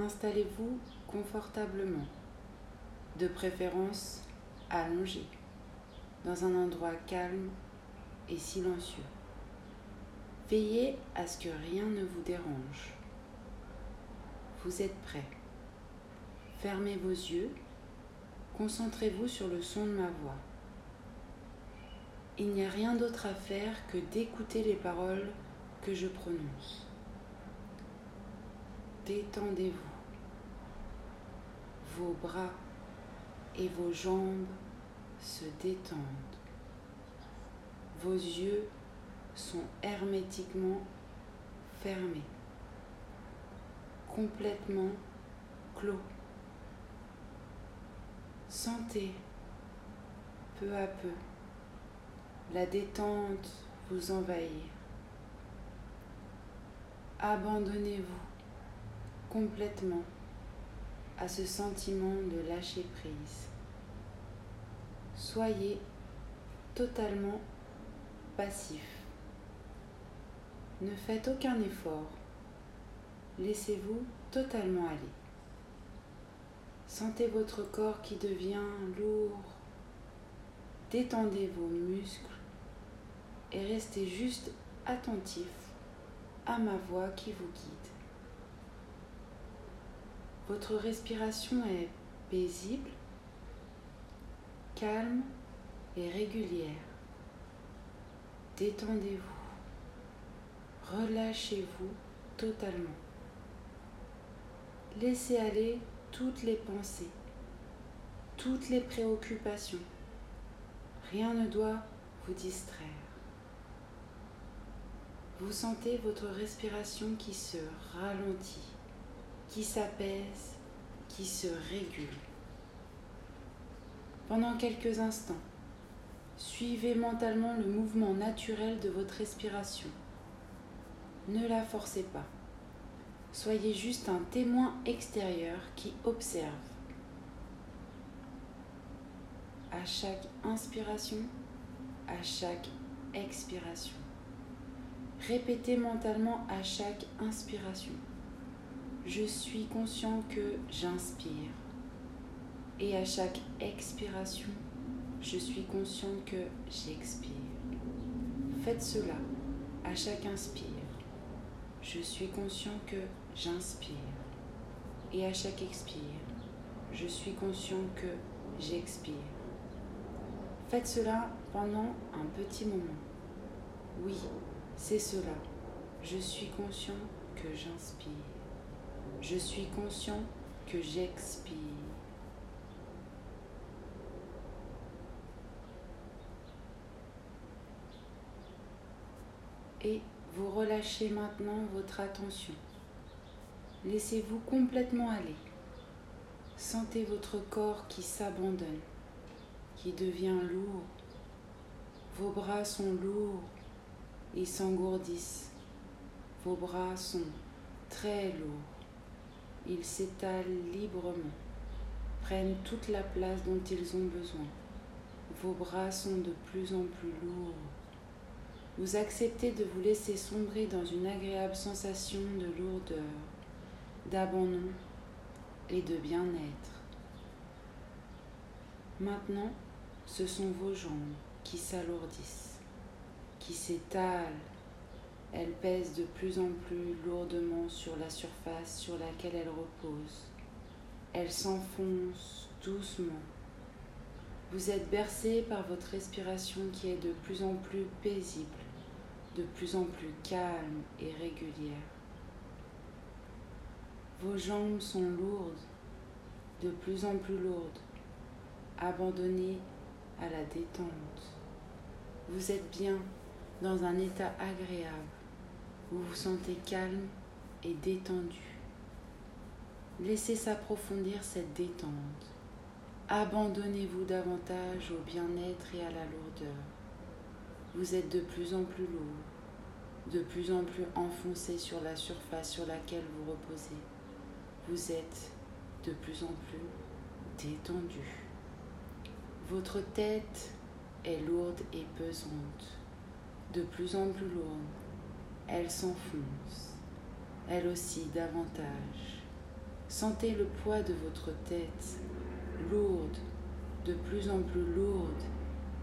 installez-vous confortablement, de préférence allongé, dans un endroit calme et silencieux. Veillez à ce que rien ne vous dérange. Vous êtes prêt. Fermez vos yeux. Concentrez-vous sur le son de ma voix. Il n'y a rien d'autre à faire que d'écouter les paroles que je prononce. Détendez-vous. Vos bras et vos jambes se détendent. Vos yeux sont hermétiquement fermés, complètement clos. Sentez peu à peu la détente vous envahir. Abandonnez-vous complètement à ce sentiment de lâcher prise. Soyez totalement passif. Ne faites aucun effort. Laissez-vous totalement aller. Sentez votre corps qui devient lourd. Détendez vos muscles et restez juste attentif à ma voix qui vous guide. Votre respiration est paisible, calme et régulière. Détendez-vous. Relâchez-vous totalement. Laissez aller toutes les pensées, toutes les préoccupations. Rien ne doit vous distraire. Vous sentez votre respiration qui se ralentit, qui s'apaise, qui se régule. Pendant quelques instants, suivez mentalement le mouvement naturel de votre respiration. Ne la forcez pas. Soyez juste un témoin extérieur qui observe. À chaque inspiration, à chaque expiration. Répétez mentalement à chaque inspiration. Je suis conscient que j'inspire. Et à chaque expiration, je suis conscient que j'expire. Faites cela à chaque inspire. Je suis conscient que j'inspire. Et à chaque expire, je suis conscient que j'expire. Faites cela pendant un petit moment. Oui, c'est cela. Je suis conscient que j'inspire. Je suis conscient que j'expire. Et vous relâchez maintenant votre attention. Laissez-vous complètement aller. Sentez votre corps qui s'abandonne, qui devient lourd. Vos bras sont lourds ils s'engourdissent. Vos bras sont très lourds. Ils s'étalent librement, prennent toute la place dont ils ont besoin. Vos bras sont de plus en plus lourds. Vous acceptez de vous laisser sombrer dans une agréable sensation de lourdeur, d'abandon et de bien-être. Maintenant, ce sont vos jambes qui s'alourdissent qui s'étale. Elle pèse de plus en plus lourdement sur la surface sur laquelle elle repose. Elle s'enfonce doucement. Vous êtes bercé par votre respiration qui est de plus en plus paisible, de plus en plus calme et régulière. Vos jambes sont lourdes, de plus en plus lourdes, abandonnées à la détente. Vous êtes bien dans un état agréable. Vous vous sentez calme et détendu. Laissez s'approfondir cette détente. Abandonnez-vous davantage au bien-être et à la lourdeur. Vous êtes de plus en plus lourd, de plus en plus enfoncé sur la surface sur laquelle vous reposez. Vous êtes de plus en plus détendu. Votre tête est lourde et pesante de plus en plus lourde, elle s'enfonce, elle aussi davantage. Sentez le poids de votre tête, lourde, de plus en plus lourde.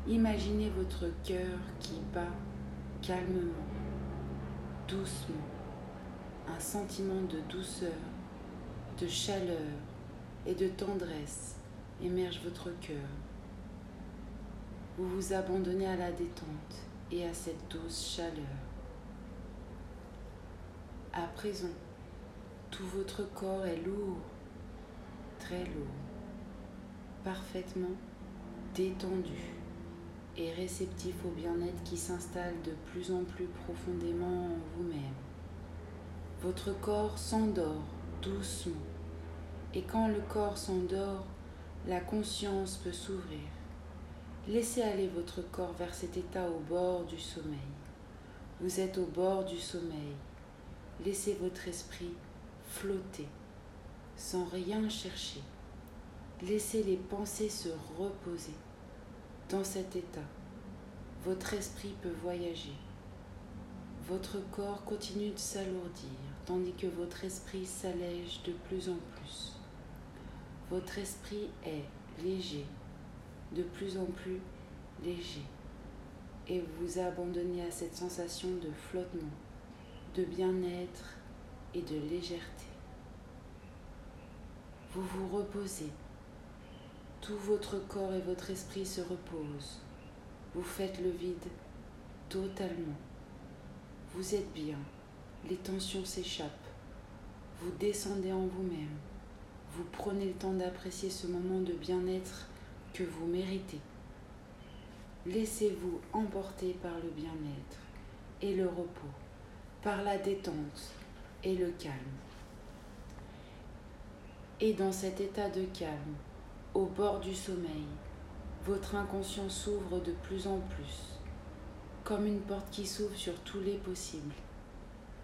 Imaginez votre cœur qui bat calmement, doucement. Un sentiment de douceur, de chaleur et de tendresse émerge votre cœur. Vous vous abandonnez à la détente et à cette douce chaleur. À présent, tout votre corps est lourd, très lourd, parfaitement détendu et réceptif au bien-être qui s'installe de plus en plus profondément en vous-même. Votre corps s'endort doucement et quand le corps s'endort, la conscience peut s'ouvrir. Laissez aller votre corps vers cet état au bord du sommeil. Vous êtes au bord du sommeil. Laissez votre esprit flotter sans rien chercher. Laissez les pensées se reposer. Dans cet état, votre esprit peut voyager. Votre corps continue de s'alourdir tandis que votre esprit s'allège de plus en plus. Votre esprit est léger, de plus en plus léger, et vous abandonnez à cette sensation de flottement, de bien-être et de légèreté. Vous vous reposez. Tout votre corps et votre esprit se reposent. Vous faites le vide totalement. Vous êtes bien. Les tensions s'échappent. Vous descendez en vous-même. Vous prenez le temps d'apprécier ce moment de bien-être que vous méritez. Laissez-vous emporter par le bien-être et le repos, par la détente et le calme. Et dans cet état de calme, au bord du sommeil, votre inconscient s'ouvre de plus en plus, comme une porte qui s'ouvre sur tous les possibles.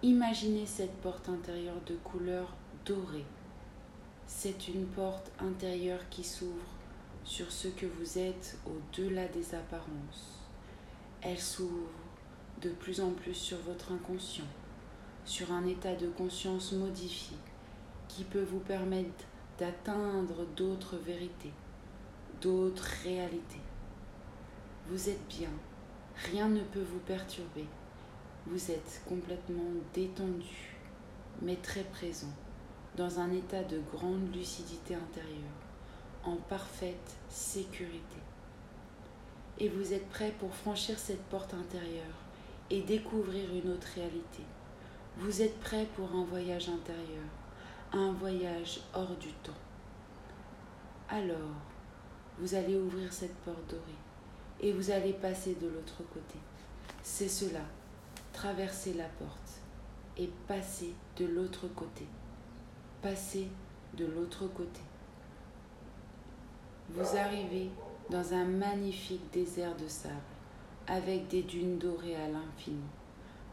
Imaginez cette porte intérieure de couleur dorée. C'est une porte intérieure qui s'ouvre sur ce que vous êtes au-delà des apparences. Elle s'ouvre de plus en plus sur votre inconscient, sur un état de conscience modifié qui peut vous permettre d'atteindre d'autres vérités, d'autres réalités. Vous êtes bien, rien ne peut vous perturber. Vous êtes complètement détendu, mais très présent, dans un état de grande lucidité intérieure en parfaite sécurité. Et vous êtes prêt pour franchir cette porte intérieure et découvrir une autre réalité. Vous êtes prêt pour un voyage intérieur, un voyage hors du temps. Alors, vous allez ouvrir cette porte dorée et vous allez passer de l'autre côté. C'est cela, traverser la porte et passer de l'autre côté. Passer de l'autre côté. Vous arrivez dans un magnifique désert de sable, avec des dunes dorées à l'infini.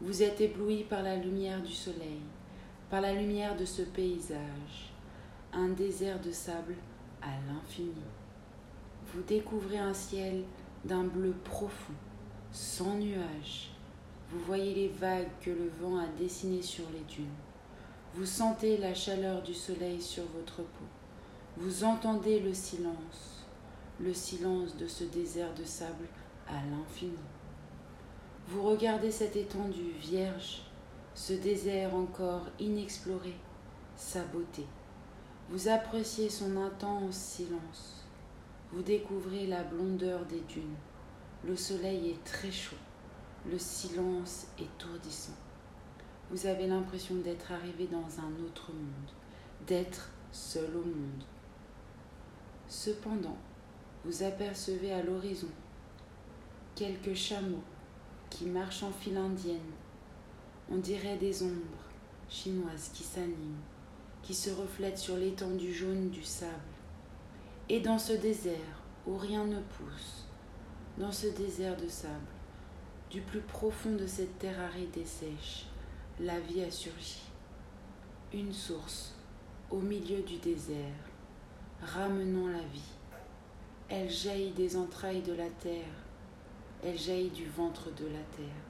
Vous êtes ébloui par la lumière du soleil, par la lumière de ce paysage, un désert de sable à l'infini. Vous découvrez un ciel d'un bleu profond, sans nuages. Vous voyez les vagues que le vent a dessinées sur les dunes. Vous sentez la chaleur du soleil sur votre peau. Vous entendez le silence, le silence de ce désert de sable à l'infini. Vous regardez cette étendue vierge, ce désert encore inexploré, sa beauté. Vous appréciez son intense silence. Vous découvrez la blondeur des dunes. Le soleil est très chaud. Le silence étourdissant. Vous avez l'impression d'être arrivé dans un autre monde, d'être seul au monde. Cependant, vous apercevez à l'horizon quelques chameaux qui marchent en file indienne. On dirait des ombres chinoises qui s'animent, qui se reflètent sur l'étendue jaune du sable. Et dans ce désert où rien ne pousse, dans ce désert de sable, du plus profond de cette terre aride et sèche, la vie a surgi. Une source au milieu du désert, ramenant la vie. Elle jaillit des entrailles de la terre, elle jaillit du ventre de la terre.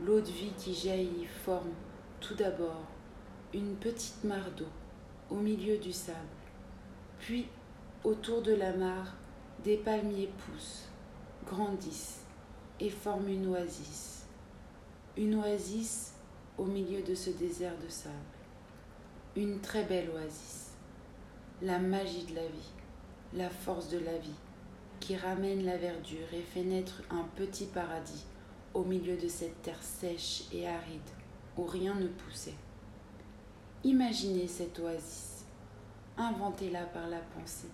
L'eau de vie qui jaillit forme tout d'abord une petite mare d'eau au milieu du sable. Puis, autour de la mare, des palmiers poussent, grandissent et forment une oasis. Une oasis au milieu de ce désert de sable. Une très belle oasis. La magie de la vie, la force de la vie, qui ramène la verdure et fait naître un petit paradis au milieu de cette terre sèche et aride où rien ne poussait. Imaginez cette oasis, inventez-la par la pensée,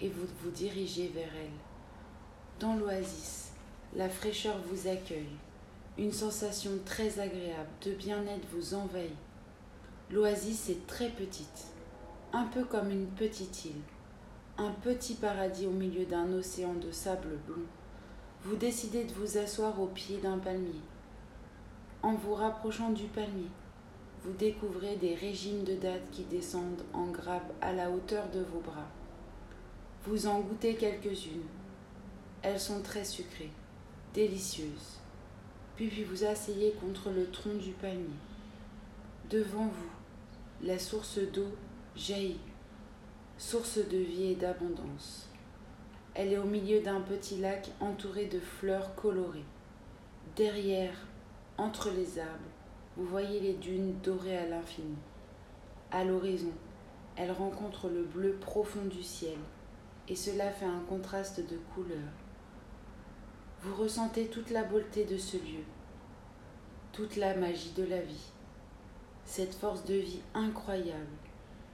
et vous vous dirigez vers elle. Dans l'oasis, la fraîcheur vous accueille, une sensation très agréable de bien-être vous envahit. L'oasis est très petite, un peu comme une petite île, un petit paradis au milieu d'un océan de sable blond. Vous décidez de vous asseoir au pied d'un palmier. En vous rapprochant du palmier, vous découvrez des régimes de dattes qui descendent en grappes à la hauteur de vos bras. Vous en goûtez quelques-unes. Elles sont très sucrées, délicieuses. Puis, puis vous asseyez contre le tronc du palmier. Devant vous, la source d'eau jaillit, source de vie et d'abondance. Elle est au milieu d'un petit lac entouré de fleurs colorées. Derrière, entre les arbres, vous voyez les dunes dorées à l'infini. À l'horizon, elle rencontre le bleu profond du ciel, et cela fait un contraste de couleurs. Vous ressentez toute la beauté de ce lieu, toute la magie de la vie, cette force de vie incroyable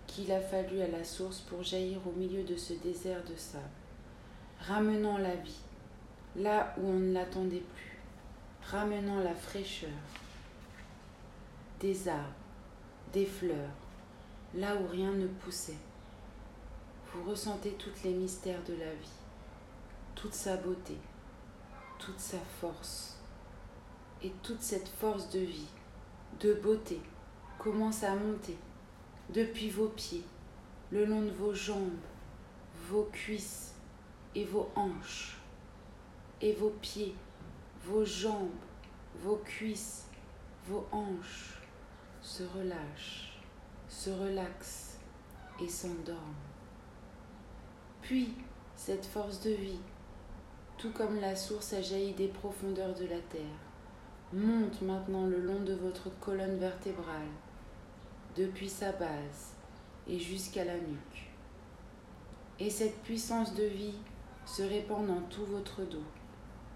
qu'il a fallu à la source pour jaillir au milieu de ce désert de sable, ramenant la vie là où on ne l'attendait plus, ramenant la fraîcheur, des arbres, des fleurs, là où rien ne poussait. Vous ressentez tous les mystères de la vie, toute sa beauté, toute sa force. Et toute cette force de vie, de beauté, commence à monter depuis vos pieds, le long de vos jambes, vos cuisses et vos hanches, et vos pieds, vos jambes, vos cuisses, vos hanches se relâchent, se relaxent et s'endorment. Puis, cette force de vie, tout comme la source a jailli des profondeurs de la terre, monte maintenant le long de votre colonne vertébrale, depuis sa base et jusqu'à la nuque. Et cette puissance de vie se répand dans tout votre dos,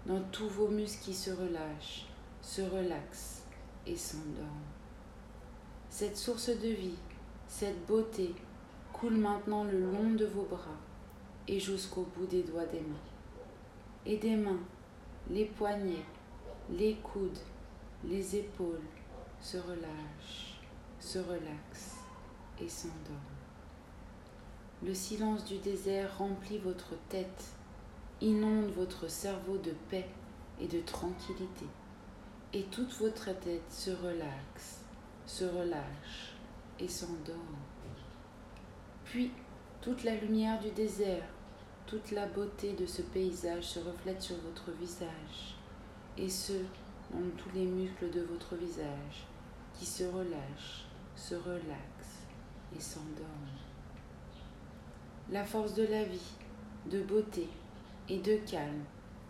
dans tous vos muscles qui se relâchent, se relaxent et s'endorment. Cette source de vie, cette beauté coule maintenant le long de vos bras et jusqu'au bout des doigts des mains. Et des mains, les poignets, les coudes, les épaules se relâchent, se relaxent et s'endorment. Le silence du désert remplit votre tête, inonde votre cerveau de paix et de tranquillité, et toute votre tête se relaxe se relâche et s'endort. Puis toute la lumière du désert, toute la beauté de ce paysage se reflète sur votre visage, et ce, dans tous les muscles de votre visage, qui se relâchent, se relaxent et s'endorment. La force de la vie, de beauté et de calme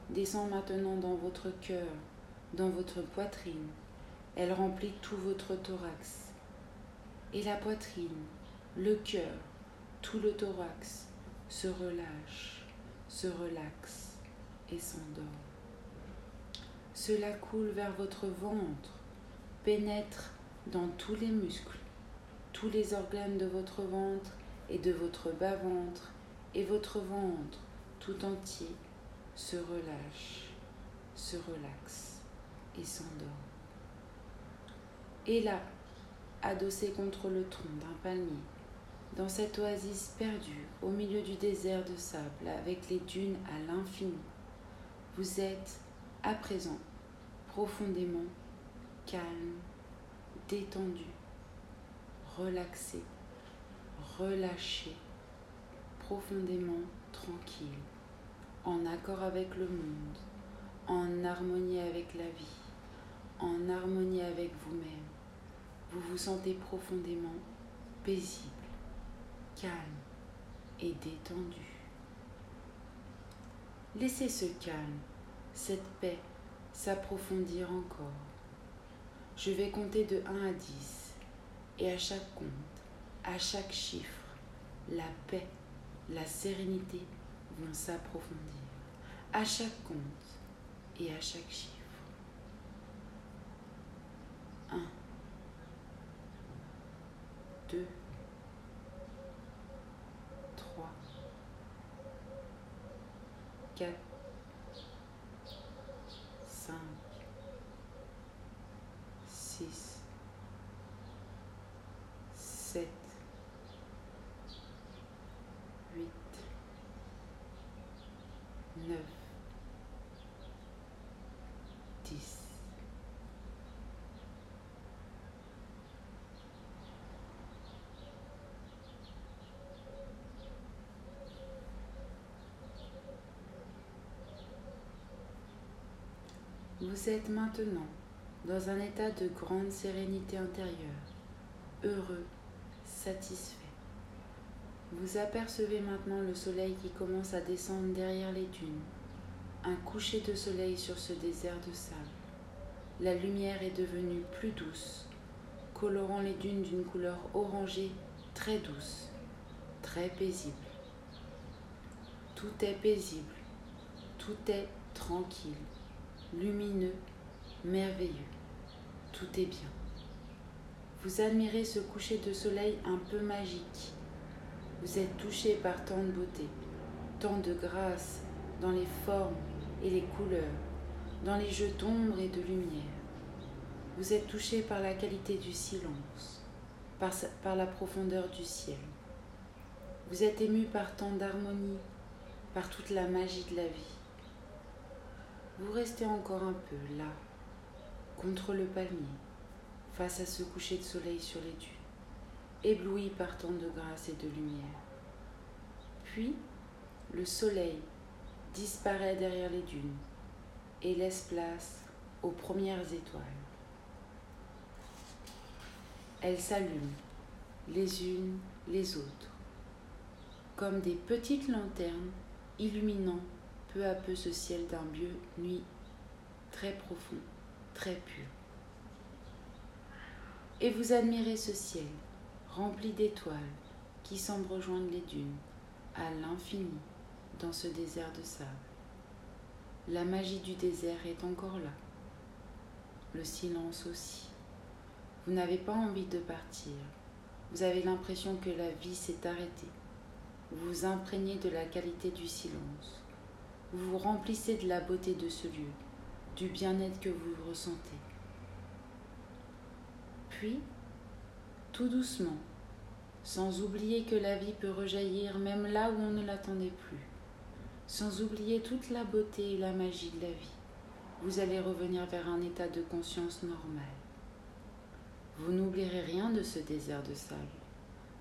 descend maintenant dans votre cœur, dans votre poitrine, elle remplit tout votre thorax. Et la poitrine, le cœur, tout le thorax se relâche, se relaxe et s'endort. Cela coule vers votre ventre, pénètre dans tous les muscles, tous les organes de votre ventre et de votre bas-ventre et votre ventre tout entier se relâche, se relaxe et s'endort. Et là, adossé contre le tronc d'un palmier, dans cette oasis perdue au milieu du désert de sable avec les dunes à l'infini, vous êtes à présent profondément calme, détendu, relaxé, relâché, profondément tranquille, en accord avec le monde, en harmonie avec la vie, en harmonie avec vous-même vous vous sentez profondément paisible, calme et détendu. Laissez ce calme, cette paix s'approfondir encore. Je vais compter de 1 à 10 et à chaque compte, à chaque chiffre, la paix, la sérénité vont s'approfondir. À chaque compte et à chaque chiffre. 1, 2, 3, 4, Vous êtes maintenant dans un état de grande sérénité intérieure, heureux, satisfait. Vous apercevez maintenant le soleil qui commence à descendre derrière les dunes, un coucher de soleil sur ce désert de sable. La lumière est devenue plus douce, colorant les dunes d'une couleur orangée très douce, très paisible. Tout est paisible, tout est tranquille, lumineux, merveilleux. Tout est bien. Vous admirez ce coucher de soleil un peu magique. Vous êtes touché par tant de beauté, tant de grâce dans les formes et les couleurs, dans les jeux d'ombre et de lumière. Vous êtes touché par la qualité du silence, par, par la profondeur du ciel. Vous êtes ému par tant d'harmonie, par toute la magie de la vie. Vous restez encore un peu là, contre le palmier, face à ce coucher de soleil sur les dunes, ébloui par tant de grâce et de lumière. Puis, le soleil disparaît derrière les dunes et laisse place aux premières étoiles. Elles s'allument les unes les autres, comme des petites lanternes illuminant peu à peu ce ciel d'un bleu nuit très profond, très pur. Et vous admirez ce ciel rempli d'étoiles qui semblent rejoindre les dunes à l'infini dans ce désert de sable. La magie du désert est encore là, le silence aussi. Vous n'avez pas envie de partir, vous avez l'impression que la vie s'est arrêtée. Vous vous imprégnez de la qualité du silence. Vous vous remplissez de la beauté de ce lieu, du bien-être que vous ressentez. Puis, tout doucement, sans oublier que la vie peut rejaillir même là où on ne l'attendait plus, sans oublier toute la beauté et la magie de la vie, vous allez revenir vers un état de conscience normal. Vous n'oublierez rien de ce désert de sable,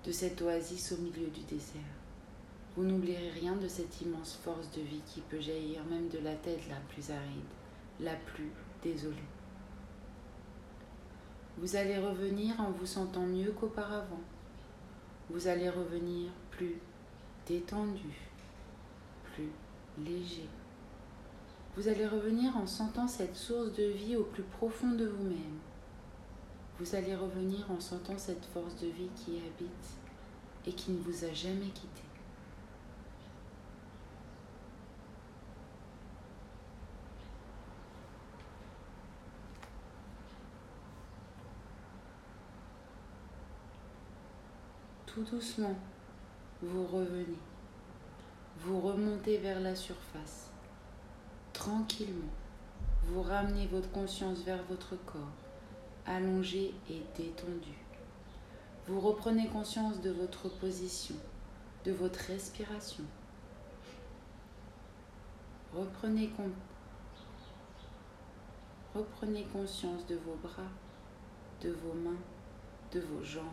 de cette oasis au milieu du désert. Vous n'oublierez rien de cette immense force de vie qui peut jaillir même de la tête la plus aride, la plus désolée. Vous allez revenir en vous sentant mieux qu'auparavant. Vous allez revenir plus détendu, plus léger. Vous allez revenir en sentant cette source de vie au plus profond de vous-même. Vous allez revenir en sentant cette force de vie qui habite et qui ne vous a jamais quitté. Tout doucement, vous revenez. Vous remontez vers la surface. Tranquillement, vous ramenez votre conscience vers votre corps, allongé et détendu. Vous reprenez conscience de votre position, de votre respiration. Reprenez, Reprenez conscience de vos bras, de vos mains, de vos jambes,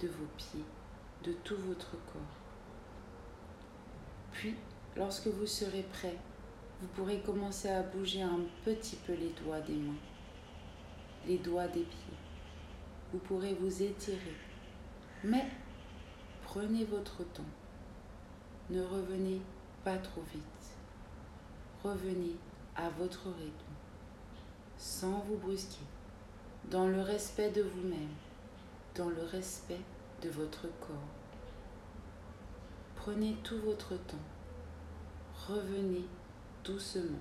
de vos pieds, de tout votre corps. Puis, lorsque vous serez prêt, vous pourrez commencer à bouger un petit peu les doigts des mains, les doigts des pieds. Vous pourrez vous étirer, mais Prenez votre temps. Ne revenez pas trop vite. Revenez à votre rythme, sans vous brusquer, dans le respect de vous-même, dans le respect de votre corps. Prenez tout votre temps. Revenez doucement.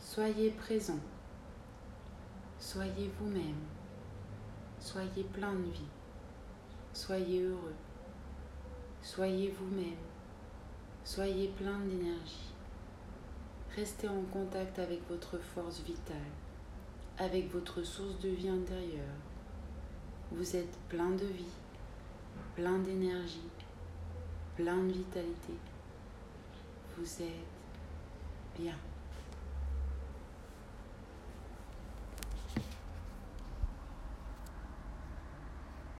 Soyez présent. Soyez vous-même. Soyez plein de vie. Soyez heureux. Soyez vous-même. Soyez plein d'énergie. Restez en contact avec votre force vitale, avec votre source de vie intérieure. Vous êtes plein de vie, plein d'énergie, plein de vitalité. Vous êtes bien.